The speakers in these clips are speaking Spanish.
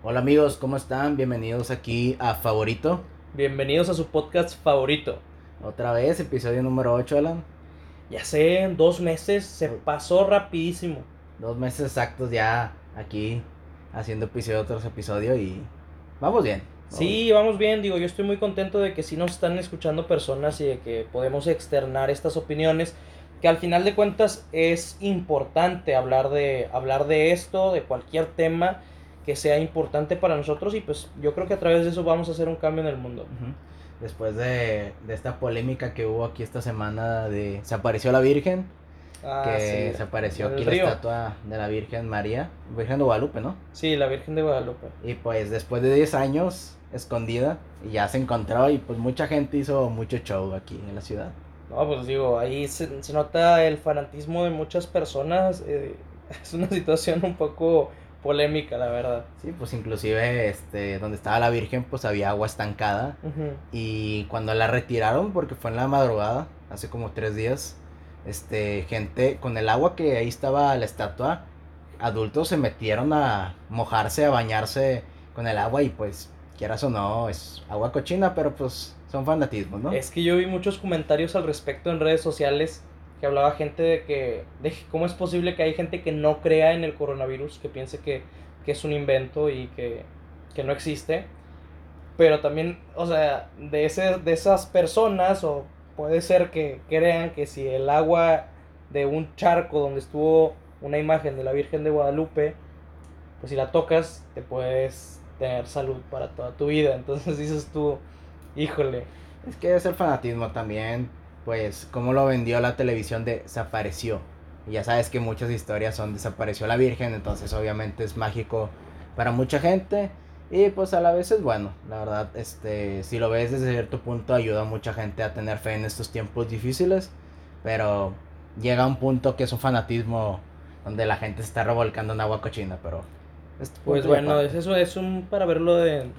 Hola amigos, ¿cómo están? Bienvenidos aquí a Favorito. Bienvenidos a su podcast favorito. Otra vez, episodio número 8, Alan. Ya sé, dos meses se pasó rapidísimo. Dos meses exactos ya aquí haciendo episodio tras episodio y vamos bien. vamos Sí, vamos bien, digo, yo estoy muy contento de que sí nos están escuchando personas y de que podemos externar estas opiniones, que al final de cuentas es importante hablar de, hablar de esto, de cualquier tema que sea importante para nosotros y pues yo creo que a través de eso vamos a hacer un cambio en el mundo. Después de, de esta polémica que hubo aquí esta semana de... Se apareció la Virgen, Ah, que sí, se apareció aquí la río. estatua de la Virgen María, Virgen de Guadalupe, ¿no? Sí, la Virgen de Guadalupe. Y pues después de 10 años escondida y ya se encontró y pues mucha gente hizo mucho show aquí en la ciudad. No, pues digo, ahí se, se nota el fanatismo de muchas personas. eh, es una situación un poco polémica, la verdad. Sí, pues inclusive este donde estaba la Virgen pues había agua estancada y cuando la retiraron porque fue en la madrugada, hace como tres días, este gente con el agua que ahí estaba la estatua, adultos se metieron a mojarse, a bañarse con el agua y pues quieras o no, es agua cochina, pero pues son fanatismos, ¿no? Es que yo vi muchos comentarios al respecto en redes sociales que hablaba gente de que, de cómo es posible que hay gente que no crea en el coronavirus, que piense que, que es un invento y que, que no existe. Pero también, o sea, de, ese, de esas personas, o puede ser que crean que si el agua de un charco donde estuvo una imagen de la Virgen de Guadalupe, pues si la tocas, te puedes tener salud para toda tu vida. Entonces dices tú, híjole, Es que es el fanatismo también, pues, como lo vendió la televisión de desapareció. Y ya sabes que muchas historias son desapareció la Virgen, entonces obviamente es mágico para mucha gente. Y pues a la vez es bueno, la verdad, este, si lo ves desde cierto punto ayuda a mucha gente a tener fe en estos tiempos difíciles. Pero llega un punto que es un fanatismo donde la gente se está revolcando en agua cochina, pero... es Pues bueno, es eso es un para verlo de.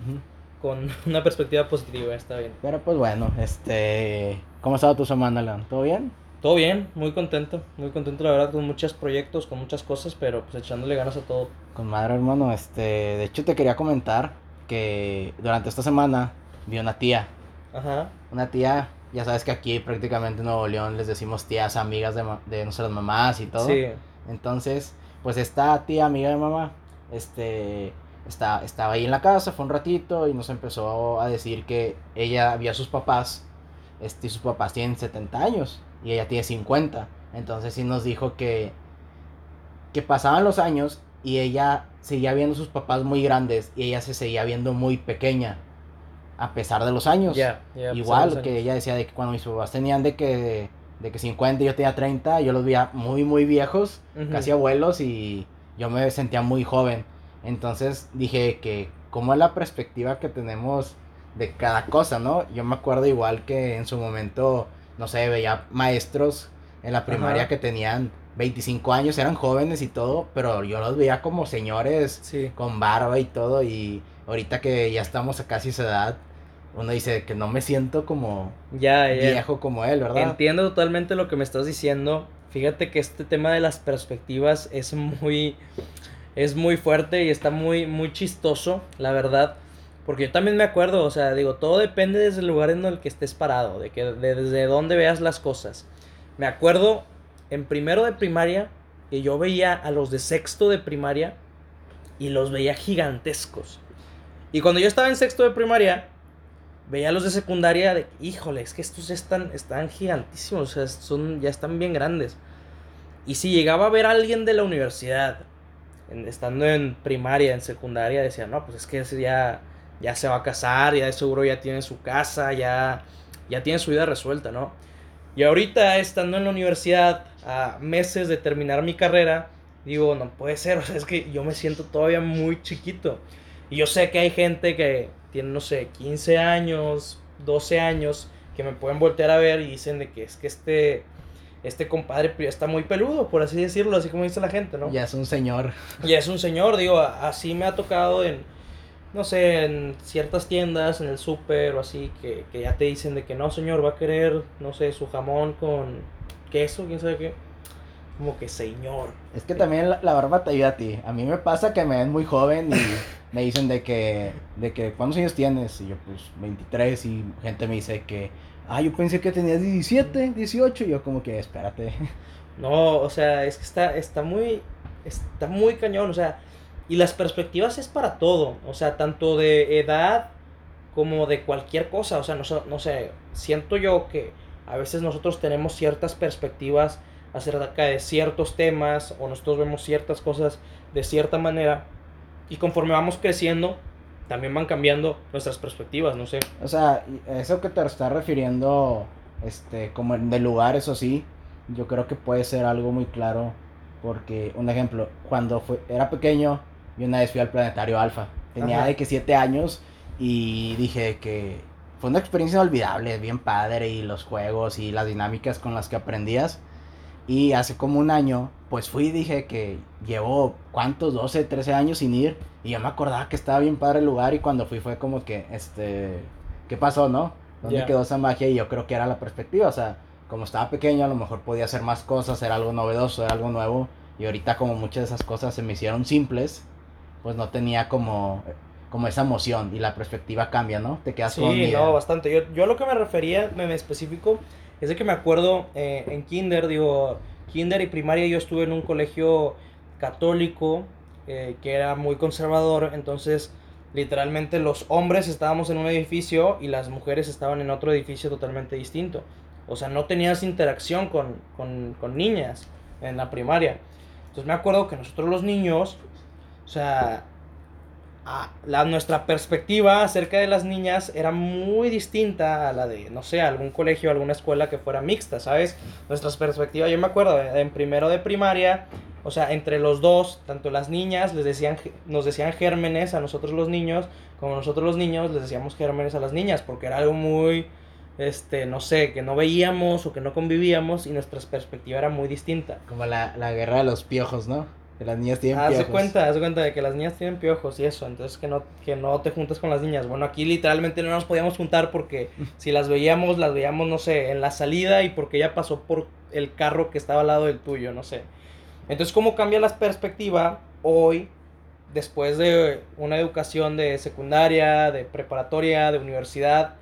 Con una perspectiva positiva, está bien. Pero pues bueno, este... ¿Cómo ha estado tu semana, León? ¿Todo bien? Todo bien, muy contento, muy contento la verdad con muchos proyectos, con muchas cosas, pero pues echándole ganas a todo. Con madre, hermano, este, de hecho te quería comentar que durante esta semana vi una tía, Ajá. una tía, ya sabes que aquí prácticamente en Nuevo León les decimos tías amigas de, de nuestras mamás y todo. Sí. Entonces, pues esta tía amiga de mamá, este, está, estaba ahí en la casa, fue un ratito y nos empezó a decir que ella vio a sus papás, este, y sus papás tienen 70 años y ella tiene 50. Entonces sí nos dijo que, que pasaban los años y ella seguía viendo a sus papás muy grandes y ella se seguía viendo muy pequeña a pesar de los años. Igual que ella decía de que cuando mis papás tenían de que, de que 50 y yo tenía 30, yo los veía muy, muy viejos, casi abuelos y yo me sentía muy joven. Entonces dije que como es la perspectiva que tenemos de cada cosa, ¿no? Yo me acuerdo igual que en su momento, no sé, veía maestros en la primaria Ajá. que tenían 25 años, eran jóvenes y todo, pero yo los veía como señores Sí. con barba y todo y ahorita que ya estamos a casi esa edad, uno dice que no me siento como Ya, ya. viejo como él, ¿verdad? Entiendo totalmente lo que me estás diciendo. Fíjate que este tema de las perspectivas es muy es muy fuerte y está muy muy chistoso, la verdad, porque yo también me acuerdo, o sea, digo, todo depende desde el lugar en el que estés parado, de que de- desde dónde veas las cosas. Me acuerdo en primero de primaria que yo veía a los de sexto de primaria y los veía gigantescos. Y cuando yo estaba en sexto de primaria, veía a los de secundaria de, híjole, es que estos están, están gigantísimos, o sea, son, ya están bien grandes. Y si llegaba a ver a alguien de la universidad, en- estando en primaria, en secundaria, decía, no, pues es que ya, ya se va a casar, ya de seguro ya tiene su casa, ya, ya tiene su vida resuelta, ¿no? Y ahorita, estando en la universidad, a meses de terminar mi carrera, digo, no puede ser, o sea, es que yo me siento todavía muy chiquito. Y yo sé que hay gente que tiene, no sé, 15 años, 12 años, que me pueden voltear a ver y dicen de que es que este, este compadre ya está muy peludo, por así decirlo, así como dice la gente, ¿no? Ya es un señor. Y es un señor, digo, así me ha tocado en, no sé, en ciertas tiendas, en el súper o así, que, que ya te dicen de que no, señor, va a querer, no sé, su jamón con queso, quién sabe qué. Como que señor. Es que también la, la barba te ayuda a ti. A mí me pasa que me ven muy joven y me dicen de que, de que, ¿cuántos años tienes? Y yo, pues, 23, y gente me dice que, ah, yo pensé que tenías 17, 18, y yo como que, espérate. No, o sea, es que está, está muy, está muy cañón, o sea, y las perspectivas es para todo, o sea, tanto de edad como de cualquier cosa, o sea, no, no sé, siento yo que a veces nosotros tenemos ciertas perspectivas acerca de ciertos temas o nosotros vemos ciertas cosas de cierta manera y conforme vamos creciendo también van cambiando nuestras perspectivas, no sé. O sea, eso que te estás refiriendo, este, como de lugar, eso sí, yo creo que puede ser algo muy claro porque, un ejemplo, cuando fue, era pequeño, yo una vez fui al planetario Alfa, tenía de que siete años y dije que fue una experiencia inolvidable, bien padre y los juegos y las dinámicas con las que aprendías. Y hace como un año, pues fui y dije que llevo, ¿cuántos? 12, 13 años sin ir. Y yo me acordaba que estaba bien padre el lugar y cuando fui fue como que, este, ¿qué pasó, no? ¿Dónde quedó esa magia? Y yo creo que era la perspectiva, o sea, como estaba pequeño a lo mejor podía hacer más cosas, era algo novedoso, era algo nuevo. Y ahorita como muchas de esas cosas se me hicieron simples, pues no tenía como, como esa emoción y la perspectiva cambia, ¿no? Te quedas con... Sí, no, bastante. Yo, yo lo que me refería, me, me específico es de que me acuerdo eh, en kinder, digo, kinder y primaria yo estuve en un colegio católico eh, que era muy conservador, entonces literalmente los hombres estábamos en un edificio y las mujeres estaban en otro edificio totalmente distinto. O sea, no tenías interacción con, con, con niñas en la primaria. Entonces me acuerdo que nosotros los niños, o sea, la, nuestra perspectiva acerca de las niñas era muy distinta a la de, no sé, algún colegio, alguna escuela que fuera mixta, ¿sabes? Nuestras perspectivas, yo me acuerdo, en primero de primaria, o sea, entre los dos, tanto las niñas les decían, nos decían gérmenes a nosotros los niños, como nosotros los niños les decíamos gérmenes a las niñas, porque era algo muy, este, no sé, que no veíamos o que no convivíamos y nuestra perspectiva era muy distinta. Como la, la guerra de los piojos, ¿no? Que las niñas tienen piojos. Haz cuenta, haz cuenta de que las niñas tienen piojos y eso, entonces que no, que no te juntes con las niñas. Bueno, aquí literalmente no nos podíamos juntar porque si las veíamos, las veíamos, no sé, en la salida y porque ella pasó por el carro que estaba al lado del tuyo, no sé. Entonces, ¿cómo cambia la perspectiva hoy, después de una educación de secundaria, de preparatoria, de universidad,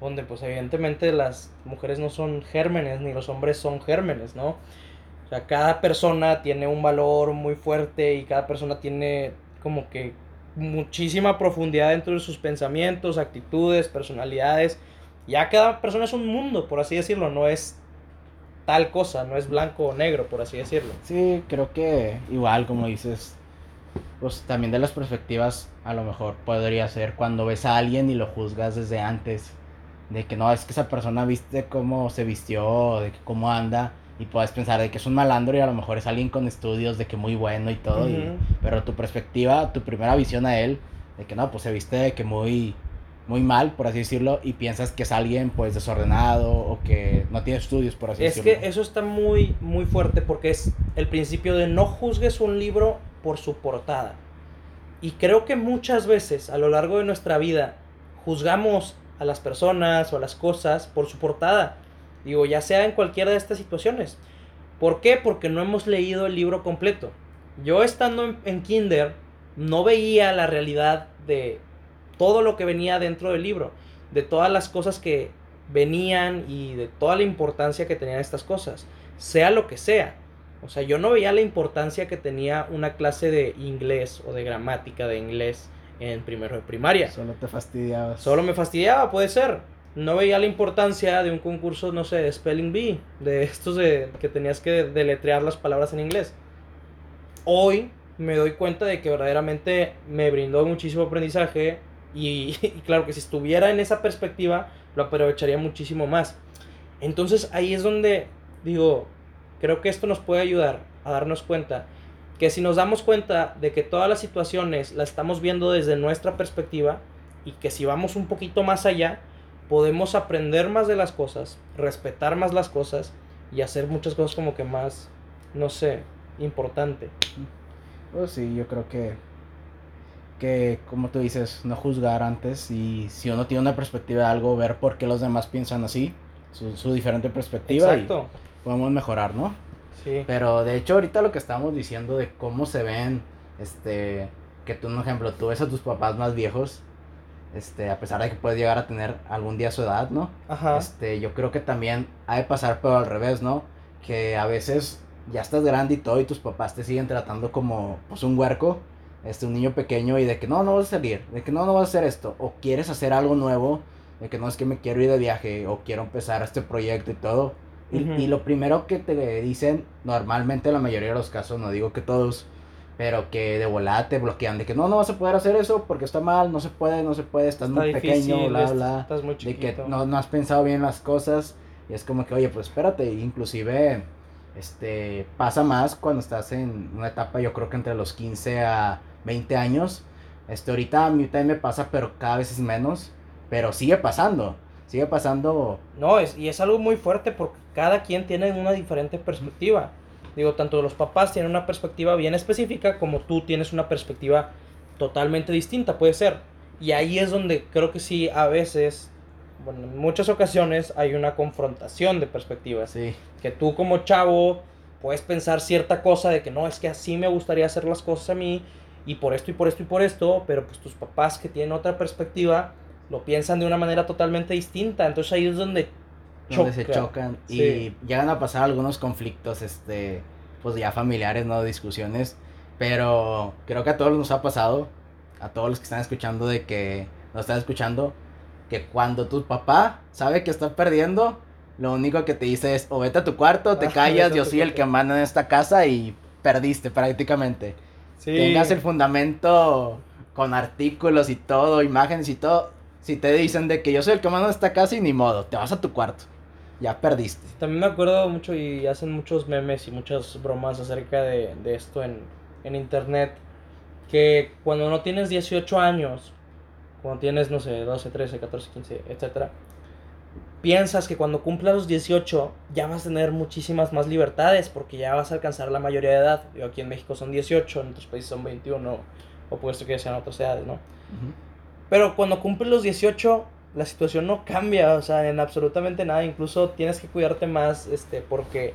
donde pues evidentemente las mujeres no son gérmenes, ni los hombres son gérmenes, ¿no? Sea, cada persona tiene un valor muy fuerte y cada persona tiene como que muchísima profundidad dentro de sus pensamientos, actitudes, personalidades. Ya cada persona es un mundo, por así decirlo, no es tal cosa, no es blanco o negro, por así decirlo. Sí, creo que igual, como dices, pues también de las perspectivas, a lo mejor podría ser cuando ves a alguien y lo juzgas desde antes, de que no, es que esa persona viste cómo se vistió, de cómo anda, y puedes pensar de que es un malandro y a lo mejor es alguien con estudios de que muy bueno y todo, pero tu perspectiva, tu primera visión a él, de que no, pues se viste de que muy, muy mal, por así decirlo, y piensas que es alguien pues desordenado o que no tiene estudios, por así decirlo. Es que eso está muy, muy fuerte porque es el principio de no juzgues un libro por su portada. Y creo que muchas veces a lo largo de nuestra vida juzgamos a las personas o a las cosas por su portada Digo, ya sea en cualquiera de estas situaciones. ¿Por qué? Porque no hemos leído el libro completo. Yo estando en, Kinder no veía la realidad de todo lo que venía dentro del libro, de todas las cosas que venían y de toda la importancia que tenían estas cosas, sea lo que sea. O sea, yo no veía la importancia que tenía una clase de inglés o de gramática de inglés en primero de primaria. Solo te fastidiaba. Solo me fastidiaba, puede ser no veía la importancia de un concurso, no sé, de Spelling Bee, de estos de que tenías que deletrear las palabras en inglés. Hoy me doy cuenta de que verdaderamente me brindó muchísimo aprendizaje y, claro que si estuviera en esa perspectiva lo aprovecharía muchísimo más. Entonces ahí es donde digo, creo que esto nos puede ayudar a darnos cuenta que si nos damos cuenta de que todas las situaciones las estamos viendo desde nuestra perspectiva y que si vamos un poquito más allá, podemos aprender más de las cosas, respetar más las cosas y hacer muchas cosas como que más, no sé, importante. Pues sí, yo creo que, que como tú dices, no juzgar antes y si uno tiene una perspectiva de algo, ver por qué los demás piensan así, su, diferente perspectiva Exacto. y podemos mejorar, ¿no? Sí. Pero de hecho ahorita lo que estamos diciendo de cómo se ven, este, que tú, un ejemplo, tú ves a tus papás más viejos, este, a pesar de que puedes llegar a tener algún día su edad, ¿no? Ajá. Este, yo creo que también ha de pasar, pero al revés, ¿no? Que a veces ya estás grande y todo y tus papás te siguen tratando como, pues, un huerco, este, un niño pequeño y de que no, no vas a salir, de que no, no vas a hacer esto, o quieres hacer algo nuevo, de que no es que me quiero ir de viaje o quiero empezar este proyecto y todo. Y, y lo primero que te dicen, normalmente la mayoría de los casos, no digo que todos, pero que de volada te bloquean, de que no, no vas a poder hacer eso porque está mal, no se puede, no se puede, estás Está muy difícil, pequeño, bla, bla. estás muy De que no, no has pensado bien las cosas y es como que, oye, pues espérate, inclusive, este, pasa más cuando estás en una etapa, yo creo que entre los 15 a 20 años, este, ahorita a mí también me pasa, pero cada vez es menos, pero sigue pasando, sigue pasando, No, es, y es algo muy fuerte porque cada quien tiene una diferente perspectiva. Digo, tanto los papás tienen una perspectiva bien específica como tú tienes una perspectiva totalmente distinta, puede ser. Y ahí es donde creo que sí, a veces, bueno, en muchas ocasiones hay una confrontación de perspectivas. sí, Que tú como chavo puedes pensar cierta cosa de que no, es que así me gustaría hacer las cosas a mí y por esto y por esto y por esto, pero pues tus papás que tienen otra perspectiva lo piensan de una manera totalmente distinta. Entonces ahí es donde donde se choca. chocan y Sí. llegan a pasar algunos conflictos, este, pues ya familiares, ¿no? Discusiones, pero creo que a todos nos ha pasado, a todos los que están escuchando, de que nos están escuchando, que cuando tu papá sabe que está perdiendo, lo único que te dice es, o vete a tu cuarto, te Ah, callas, yo soy el que manda en esta casa y perdiste prácticamente. sí, Tengas el fundamento con artículos y todo, imágenes y todo, si te dicen de que yo soy el que manda en esta casa y ni modo, te vas a tu cuarto, ya perdiste. También me acuerdo mucho y hacen muchos memes y muchas bromas acerca de, de esto en, en internet. Que cuando no tienes 18 años, cuando tienes, no sé, 12, 13, 14, 15, etcétera, piensas que cuando cumplas los 18 ya vas a tener muchísimas más libertades porque ya vas a alcanzar la mayoría de edad. Digo, aquí en México son 18, en otros países son 21, o puesto que sean otras edades, ¿no? Pero cuando cumples los 18, la situación no cambia, o sea, en absolutamente nada. Incluso tienes que cuidarte más, este, porque,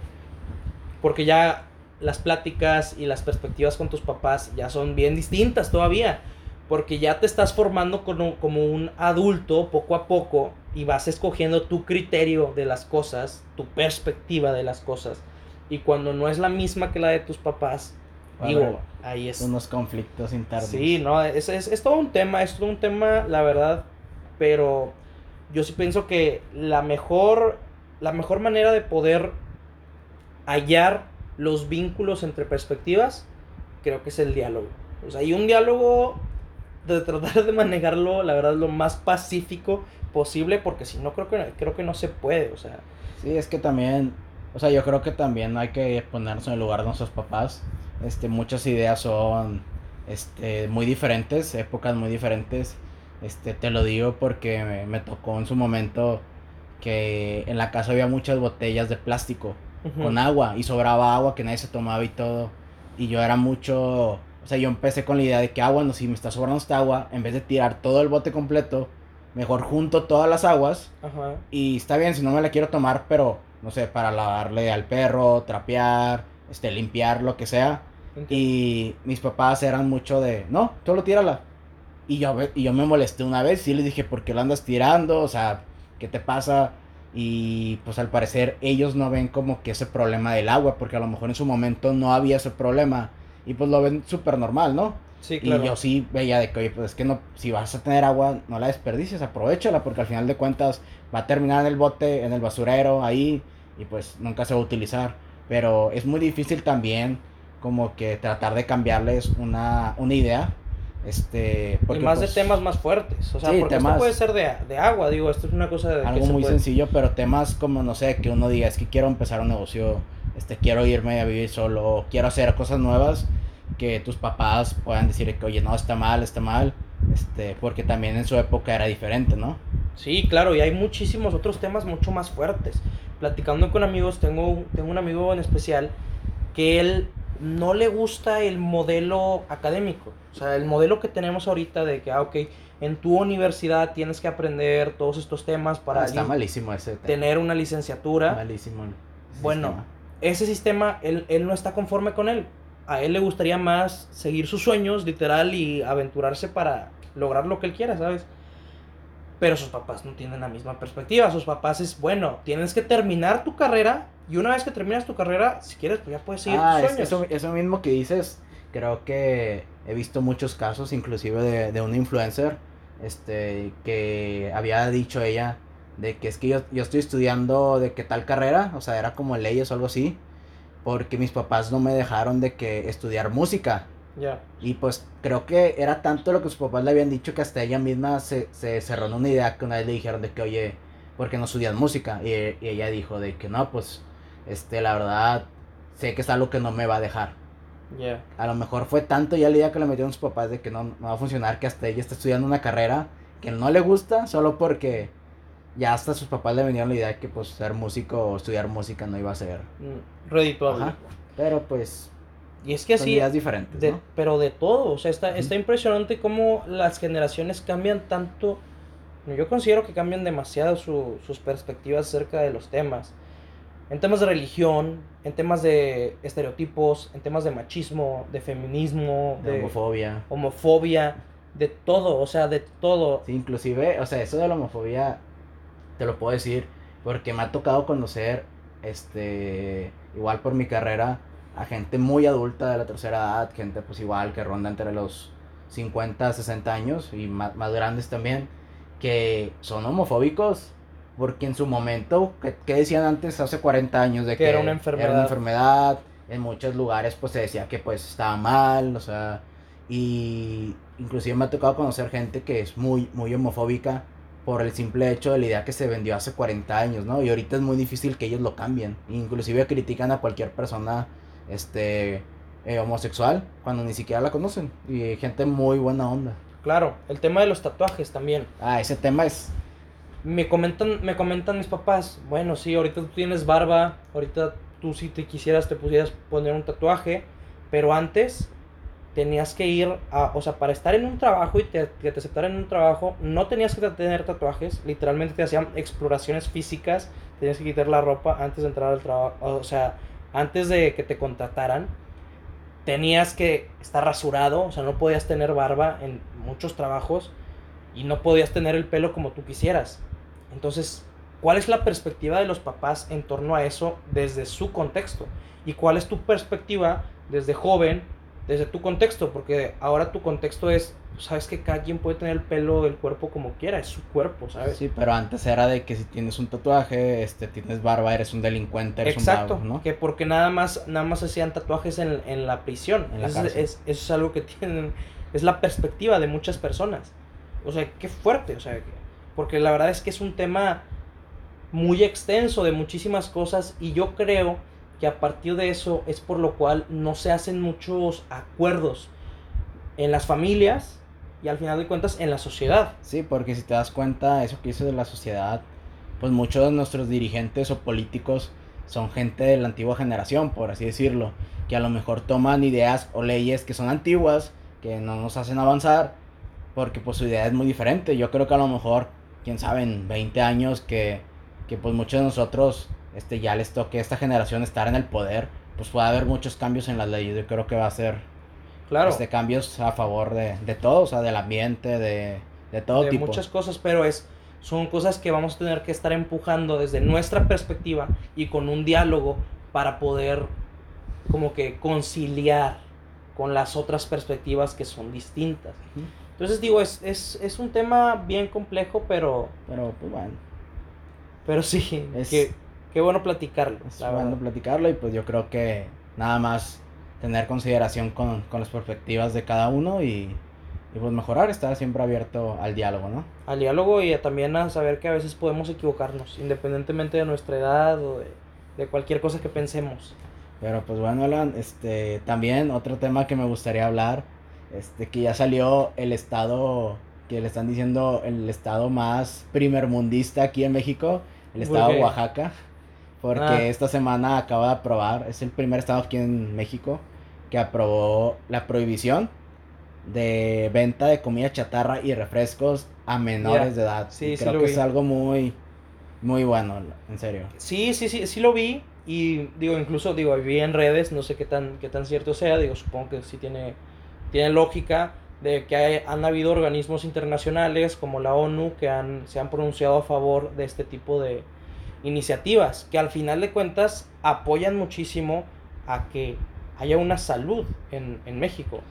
porque ya las pláticas y las perspectivas con tus papás ya son bien distintas todavía. Porque ya te estás formando como, como un adulto poco a poco y vas escogiendo tu criterio de las cosas, tu perspectiva de las cosas. Y cuando no es la misma que la de tus papás, digo, Bueno, ahí es, unos conflictos internos. Sí, no, es, es, es todo un tema, es todo un tema, la verdad, pero yo sí pienso que la mejor, la mejor manera de poder hallar los vínculos entre perspectivas, creo que es el diálogo. O sea, y un diálogo de tratar de manejarlo, la verdad, lo más pacífico posible, porque si no, creo que, creo que no se puede, o sea, Sí, es que también, o sea, yo creo que también hay que ponernos en el lugar de nuestros papás. Este, muchas ideas son, este, muy diferentes, épocas muy diferentes. Este, te lo digo porque me, me tocó en su momento que en la casa había muchas botellas de plástico con agua y sobraba agua que nadie se tomaba y todo. Y yo era mucho, o sea, yo empecé con la idea de que, ah, bueno, si me está sobrando esta agua, en vez de tirar todo el bote completo, mejor junto todas las aguas ajá, y está bien si no me la quiero tomar, pero no sé, para lavarle al perro, trapear, este, limpiar, lo que sea. entiendo. Y mis papás eran mucho de, no, solo tírala. Y yo, y yo me molesté una vez y les dije, ¿por qué la andas tirando? O sea, ¿qué te pasa? Y pues al parecer ellos no ven como que ese problema del agua, porque a lo mejor en su momento no había ese problema. Y pues lo ven súper normal, ¿no? sí, claro. Y yo sí veía de que, oye, pues es que no, si vas a tener agua, no la desperdicies, aprovechala, porque al final de cuentas va a terminar en el bote, en el basurero, ahí, y pues nunca se va a utilizar. Pero es muy difícil también como que tratar de cambiarles una, una idea. Este, y más pues, de temas más fuertes. O sea, sí, porque temas- esto puede ser de, de agua, digo, esto es una cosa de Algo muy puede- sencillo, pero temas como, no sé, que uno diga, es que quiero empezar un negocio, este, quiero irme a vivir solo, quiero hacer cosas nuevas, que tus papás puedan decir que, oye, no, está mal, está mal, este, porque también en su época era diferente, ¿no? Sí, claro, y hay muchísimos otros temas mucho más fuertes. Platicando con amigos, tengo, tengo un amigo en especial que él no le gusta el modelo académico. O sea, el modelo que tenemos ahorita de que, ah, ok, en tu universidad tienes que aprender todos estos temas para Ah, está malísimo ese tema. tener una licenciatura. Malísimo. Bueno, sistema. Ese sistema, él, él no está conforme con él. a él le gustaría más seguir sus sueños, literal, y aventurarse para lograr lo que él quiera, ¿sabes? Pero sus papás no tienen la misma perspectiva. Sus papás es, bueno, tienes que terminar tu carrera y una vez que terminas tu carrera, si quieres, pues ya puedes seguir Ah, tus sueños. eso, eso mismo que dices, creo que he visto muchos casos, inclusive de, de una influencer, este, que había dicho ella, de que es que yo, yo estoy estudiando de que tal carrera, o sea, era como leyes o algo así, porque mis papás no me dejaron de que estudiar música. Y pues creo que era tanto lo que sus papás le habían dicho que hasta ella misma se, se cerró en una idea que una vez le dijeron de que, oye, ¿por qué no estudias música? Y, y ella dijo de que no, pues, este, la verdad, sé que es algo que no me va a dejar. Ya. A lo mejor fue tanto ya la idea que le metieron sus papás de que no, no va a funcionar, que hasta ella está estudiando una carrera que no le gusta, solo porque ya hasta sus papás le vinieron la idea de que pues ser músico o estudiar música no iba a ser. Mm, Redituable. Ajá. Pero pues, Y es que así, ideas diferentes, de- ¿no? pero de todo, o sea, está, Ujú. está impresionante cómo las generaciones cambian tanto. Yo considero que cambian demasiado su- sus perspectivas acerca de los temas. En temas de religión, en temas de estereotipos, en temas de machismo, de feminismo, De de homofobia. homofobia, de todo, o sea, de todo. Sí, inclusive, o sea, eso de la homofobia, te lo puedo decir, porque me ha tocado conocer, este, igual por mi carrera, a gente muy adulta de la tercera edad, gente pues igual que ronda entre los 50, 60 años y más, más grandes también, que son homofóbicos, porque en su momento, ¿qué, qué decían antes, hace 40 años? De Que que, era una Era enfermedad. una enfermedad, en muchos lugares pues se decía que pues estaba mal, o sea, y inclusive me ha tocado conocer gente que es muy, muy homofóbica por el simple hecho de la idea que se vendió hace 40 años, ¿no? Y ahorita es muy difícil que ellos lo cambien. Inclusive critican a cualquier persona este eh, homosexual cuando ni siquiera la conocen. Y gente muy buena onda. Claro, el tema de los tatuajes también. Ah, ese tema es... Me comentan, me comentan mis papás, bueno, sí, ahorita tú tienes barba, ahorita tú si te quisieras te pusieras poner un tatuaje, pero antes tenías que ir a, o sea, para estar en un trabajo y te, que te aceptaran en un trabajo, no tenías que tener tatuajes, literalmente te hacían exploraciones físicas, tenías que quitar la ropa antes de entrar al trabajo, o sea, antes de que te contrataran, tenías que estar rasurado, o sea, no podías tener barba en muchos trabajos y no podías tener el pelo como tú quisieras. Entonces, ¿cuál es la perspectiva de los papás en torno a eso desde su contexto? ¿Y cuál es tu perspectiva desde joven, desde tu contexto? Porque ahora tu contexto es, sabes que cada quien puede tener el pelo del cuerpo como quiera, es su cuerpo, ¿sabes? Sí, pero antes era de que si tienes un tatuaje, este, tienes barba, eres un delincuente, eres Exacto, un vago, ¿no? que porque nada más, nada más hacían tatuajes en, en la prisión. En la Eso es- es- eso es algo que tienen, es la perspectiva de muchas personas. O sea, qué fuerte, o sea, que- porque la verdad es que es un tema muy extenso de muchísimas cosas y yo creo que a partir de eso es por lo cual no se hacen muchos acuerdos en las familias y al final de cuentas en la sociedad. Sí, porque si te das cuenta, eso que hizo de la sociedad, pues muchos de nuestros dirigentes o políticos son gente de la antigua generación, por así decirlo, que a lo mejor toman ideas o leyes que son antiguas, que no nos hacen avanzar, porque pues su idea es muy diferente. Yo creo que a lo mejor, quién sabe, en 20 años que, que pues muchos de nosotros este, ya les toque a esta generación estar en el poder, pues puede haber muchos cambios en las leyes. Yo creo que va a ser Claro. este, cambios a favor de, de todo, o sea, del ambiente, de, de todo de tipo. muchas cosas, pero es son cosas que vamos a tener que estar empujando desde nuestra perspectiva y con un diálogo para poder como que conciliar con las otras perspectivas que son distintas. Entonces digo, es, es, es un tema bien complejo, pero, Pero pues bueno, pero sí, Es- qué, qué bueno platicarlo. es la bueno verdad. platicarlo y pues yo creo que nada más tener consideración con, con las perspectivas de cada uno y, y pues mejorar, estar siempre abierto al diálogo, ¿no? Al diálogo y a- también a saber que a veces podemos equivocarnos, independientemente de nuestra edad o de, de cualquier cosa que pensemos. Pero pues bueno, Alan, este, también otro tema que me gustaría hablar, este, que ya salió el estado, que le están diciendo el estado más primermundista aquí en México, el ¿Por estado de? Oaxaca, porque Ah. esta semana acaba de aprobar, es el primer estado aquí en México que aprobó la prohibición de venta de comida chatarra y refrescos a menores de edad. Sí, Y sí creo lo que vi. es algo muy, muy bueno, en serio. Sí, sí, sí, sí lo vi. Y digo, incluso digo, vi en redes, no sé qué tan, qué tan cierto sea, digo, supongo que sí tiene, tiene lógica de que han habido organismos internacionales como la ONU que han, se han pronunciado a favor de este tipo de iniciativas, que al final de cuentas apoyan muchísimo a que haya una salud en, en México.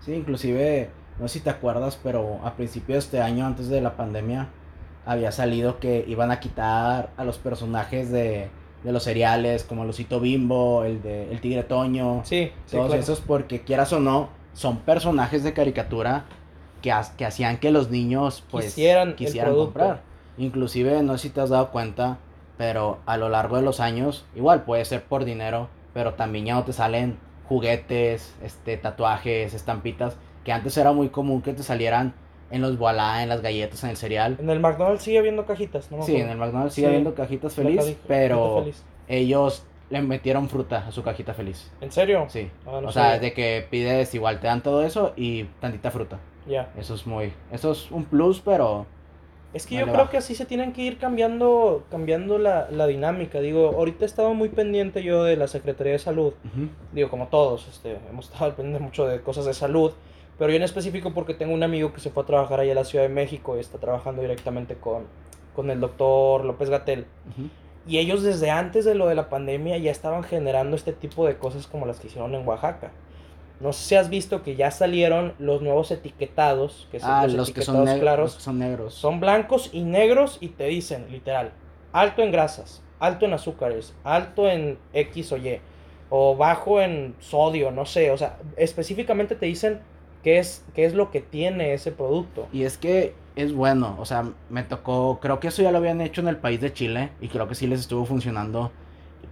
Sí, inclusive, no sé si te acuerdas, pero a principios de este año, antes de la pandemia, había salido que iban a quitar a los personajes de, de los seriales, como Lucito Bimbo, el de El Tigre Toño. Sí, todos esos, porque quieras o no, son personajes de caricatura que, que hacían que los niños pues quisieran, quisieran comprar. Inclusive, no sé si te has dado cuenta, pero a lo largo de los años, igual puede ser por dinero, pero también ya no te salen juguetes, este, tatuajes, estampitas, que antes era muy común que te salieran en los voilà, en las galletas, en el cereal. En el McDonald's sigue habiendo cajitas, ¿no? Sí, en el McDonald's sigue habiendo cajitas feliz, pero ellos le metieron fruta a su cajita feliz. ¿En serio? Sí. Ah, o sea, de que pides igual, te dan todo eso y tantita fruta. Ya. Eso es muy, eso es un plus, pero... Es que yo creo que así se tienen que ir cambiando, cambiando la, la, dinámica. Digo, ahorita he estado muy pendiente yo de la Secretaría de Salud. Digo, como todos, este, hemos estado pendiente mucho de cosas de salud. Pero yo en específico porque tengo un amigo que se fue a trabajar allá a la Ciudad de México y está trabajando directamente con, con el doctor López Gatel. Y ellos desde antes de lo de la pandemia ya estaban generando este tipo de cosas como las que hicieron en Oaxaca. No sé si has visto que ya salieron los nuevos etiquetados, que son ah, los, etiquetados que son claros. son negros. Son blancos y negros y te dicen, literal, alto en grasas, alto en azúcares, alto en X o Y, o bajo en sodio, no sé. O sea, específicamente te dicen qué es, qué es lo que tiene ese producto. Y es que es bueno, o sea, me tocó, creo que eso ya lo habían hecho en el país de Chile y creo que sí les estuvo funcionando.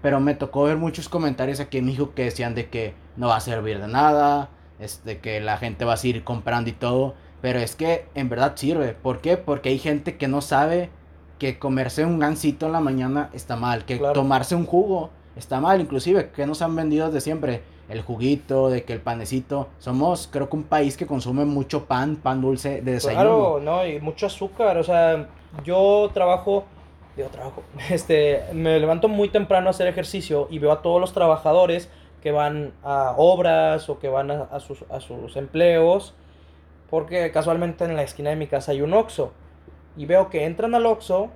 Pero me tocó ver muchos comentarios aquí en México que decían de que no va a servir de nada, este, que la gente va a seguir comprando y todo. Pero es que en verdad sirve. ¿Por qué? Porque hay gente que no sabe que comerse un gansito en la mañana está mal, que tomarse un jugo está mal, inclusive, que nos han vendido desde siempre el juguito, de que el panecito. Somos, creo que un país que consume mucho pan, pan dulce de desayuno. Claro, no, y mucho azúcar. O sea, yo trabajo, digo, trabajo, este, me levanto muy temprano a hacer ejercicio y veo a todos los trabajadores que van a obras o que van a, sus, a sus empleos, porque casualmente en la esquina de mi casa hay un Oxxo. Y veo que entran al Oxxo,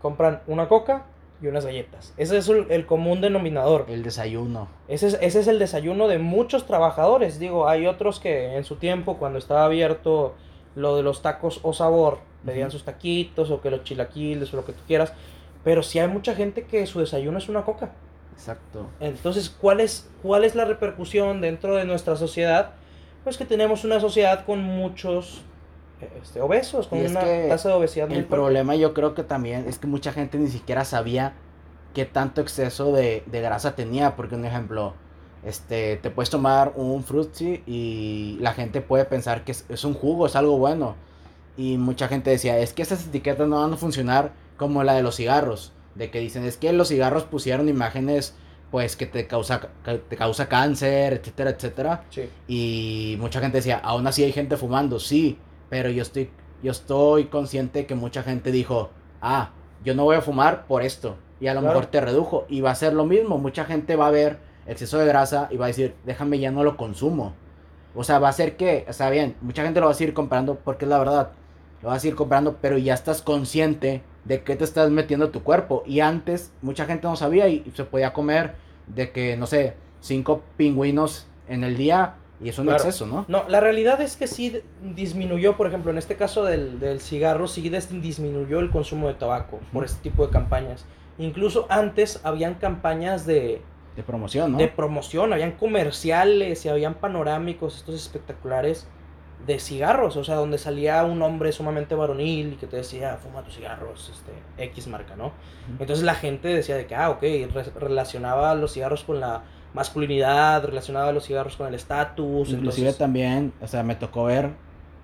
compran una coca, y unas galletas. Ese es el, común denominador. El desayuno. Ese es, ese es el desayuno de muchos trabajadores. Digo, hay otros que en su tiempo, cuando estaba abierto lo de los tacos o sabor, pedían sus taquitos o que los chilaquiles o lo que tú quieras. Pero sí hay mucha gente que su desayuno es una coca. Exacto. Entonces, ¿cuál es, cuál es la repercusión dentro de nuestra sociedad? Pues que tenemos una sociedad con muchos este, obesos, con una tasa de obesidad El problema yo creo que también es que mucha gente ni siquiera sabía qué tanto exceso de, grasa tenía, porque un ejemplo, este, te puedes tomar un frutti y la gente puede pensar que es, un jugo, es algo bueno. Y mucha gente decía, es que esas etiquetas no van a funcionar como la de los cigarros, de que dicen, es que los cigarros pusieron imágenes pues que te causa, te causa cáncer, etcétera, etcétera. Y mucha gente decía, aún así hay gente fumando, sí, pero yo estoy, yo estoy consciente que mucha gente dijo, ah, yo no voy a fumar por esto. Y a lo mejor te redujo. Y va a ser lo mismo. Mucha gente va a ver exceso de grasa y va a decir, déjame ya no lo consumo. O sea, va a ser que, está bien, mucha gente lo va a seguir comprando porque es la verdad. Lo va a seguir comprando, pero ya estás consciente de que te estás metiendo a tu cuerpo. Y antes mucha gente no sabía y se podía comer de que, no sé, cinco pingüinos en el día y es un exceso, ¿no? No, la realidad es que sí disminuyó, por ejemplo, en este caso del, del cigarro, sí disminuyó el consumo de tabaco por este tipo de campañas. Incluso antes habían campañas de... De promoción, ¿no? De promoción, habían comerciales y habían panorámicos, estos espectaculares de cigarros, o sea, donde salía un hombre sumamente varonil y que te decía, fuma tus cigarros, este, X marca, ¿no? Entonces la gente decía de que, ah, ok, relacionaba los cigarros con la masculinidad, relacionado a los cigarros con el estatus. Inclusive también, o sea, me tocó ver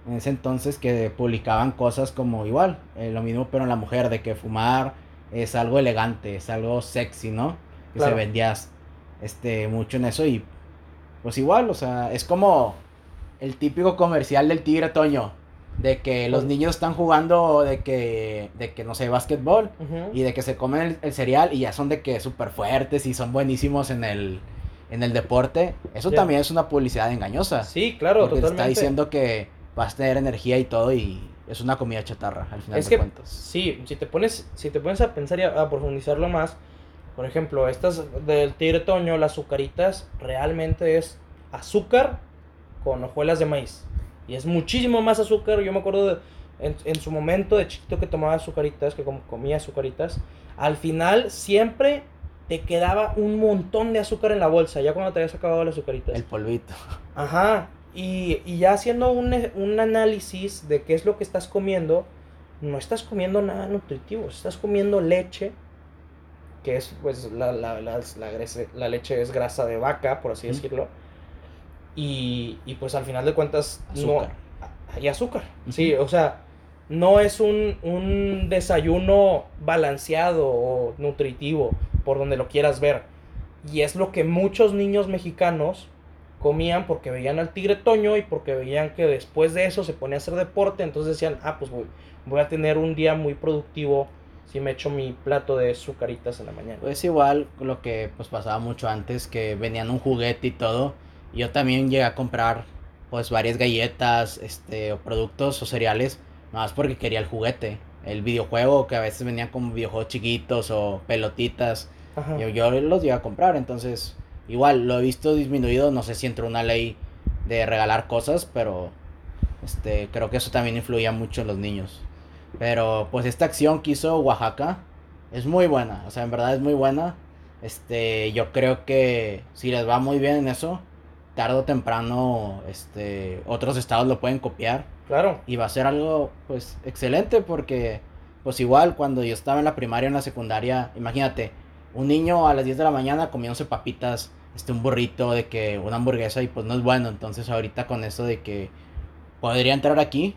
en ese entonces que publicaban cosas como igual, eh, lo mismo pero en la mujer, de que fumar es algo elegante, es algo sexy, ¿no? Que se vendías este, mucho en eso y pues igual, o sea, es como el típico comercial del tigre Toño, de que los niños están jugando de que, de que no sé, básquetbol Ujú. y de que se comen el, el cereal y ya son de que súper fuertes y son buenísimos en el, en el deporte. Eso también es una publicidad engañosa. Sí, claro, porque te está diciendo que vas a tener energía y todo y es una comida chatarra al final Es de que, cuentas. sí, si te pones, si te pones a pensar y a, a profundizarlo más, por ejemplo, estas del tigre toño, las azucaritas, realmente es azúcar con hojuelas de maíz. Y es muchísimo más azúcar. Yo me acuerdo de, en, en su momento de chiquito que tomaba azucaritas, que com- comía azucaritas. Al final siempre te quedaba un montón de azúcar en la bolsa, ya cuando te habías acabado las azucaritas. El polvito. Ajá. Y, y ya haciendo un, un análisis de qué es lo que estás comiendo, no estás comiendo nada nutritivo, estás comiendo leche, que es pues la, la, la, la leche es grasa de vaca, por así decirlo. Y, y pues al final de cuentas Azúcar. no hay azúcar. Sí, o sea, no es un, un desayuno balanceado o nutritivo, por donde lo quieras ver. Y es lo que muchos niños mexicanos comían porque veían al tigre toño y porque veían que después de eso se ponía a hacer deporte, entonces decían, ah, pues voy, voy a tener un día muy productivo si me echo mi plato de sucaritas en la mañana. Pues igual lo que pues pasaba mucho antes, que venían un juguete y todo. y Yo también llegué a comprar pues varias galletas, este, o productos o cereales, más porque quería el juguete. El videojuego, que a veces venían como videojuegos chiquitos o pelotitas. Yo, yo los llegué a comprar, entonces igual lo he visto disminuido, no sé si entró una ley de regalar cosas, pero este creo que eso también influía mucho en los niños. Pero pues esta acción que hizo Oaxaca es muy buena, o sea, en verdad es muy buena. Este, yo creo que si les va muy bien en eso, tarde o temprano este otros estados lo pueden copiar Claro. y va a ser algo pues excelente porque pues igual cuando yo estaba en la primaria en la secundaria imagínate un niño a las 10 de la mañana comiéndose papitas este un burrito de que una hamburguesa y pues no es bueno entonces ahorita con eso de que podría entrar aquí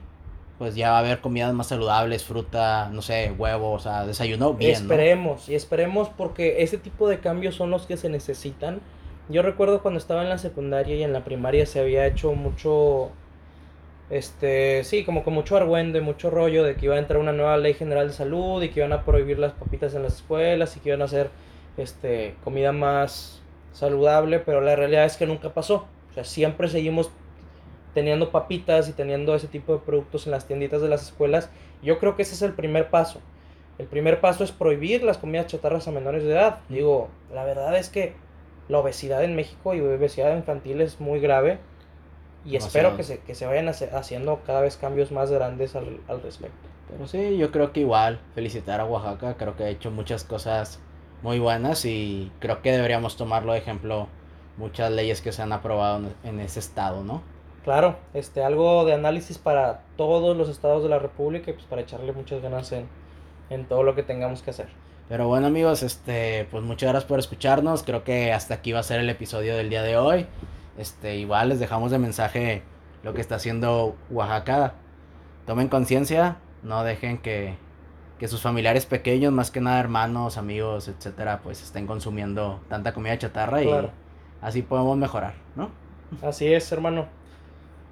pues ya va a haber comidas más saludables fruta no sé huevos o sea desayuno bien esperemos, y esperemos porque ese tipo de cambios son los que se necesitan. Yo recuerdo cuando estaba en la secundaria y en la primaria se había hecho mucho, este, sí, como con mucho argüende, mucho rollo de que iba a entrar una nueva ley general de salud y que iban a prohibir las papitas en las escuelas y que iban a hacer, este, comida más saludable, pero la realidad es que nunca pasó. O sea, siempre seguimos teniendo papitas y teniendo ese tipo de productos en las tienditas de las escuelas. Yo creo que ese es el primer paso. El primer paso es prohibir las comidas chatarras a menores de edad. Digo, la verdad es que la obesidad en México y obesidad infantil es muy grave. Y espero que se, que se vayan hace- haciendo cada vez cambios más grandes al, al respecto. Pero sí, yo creo que igual felicitar a Oaxaca, creo que ha hecho muchas cosas muy buenas y creo que deberíamos tomarlo de ejemplo muchas leyes que se han aprobado en ese estado, ¿no? Claro, este, algo de análisis para todos los estados de la República y pues para echarle muchas ganas en, en todo lo que tengamos que hacer. Pero bueno amigos, este, pues muchas gracias por escucharnos. Creo que hasta aquí va a ser el episodio del día de hoy. Este, igual les dejamos de mensaje lo que está haciendo Oaxaca. Tomen conciencia, no dejen que, que sus familiares pequeños, más que nada hermanos, amigos, etcétera, pues estén consumiendo tanta comida chatarra Claro. y así podemos mejorar, ¿no? Así es, hermano.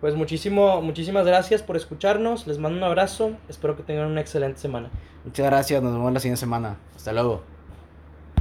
Pues muchísimo, muchísimas gracias por escucharnos. Les mando un abrazo. Espero que tengan una excelente semana. Muchas gracias, nos vemos la siguiente semana. Hasta luego.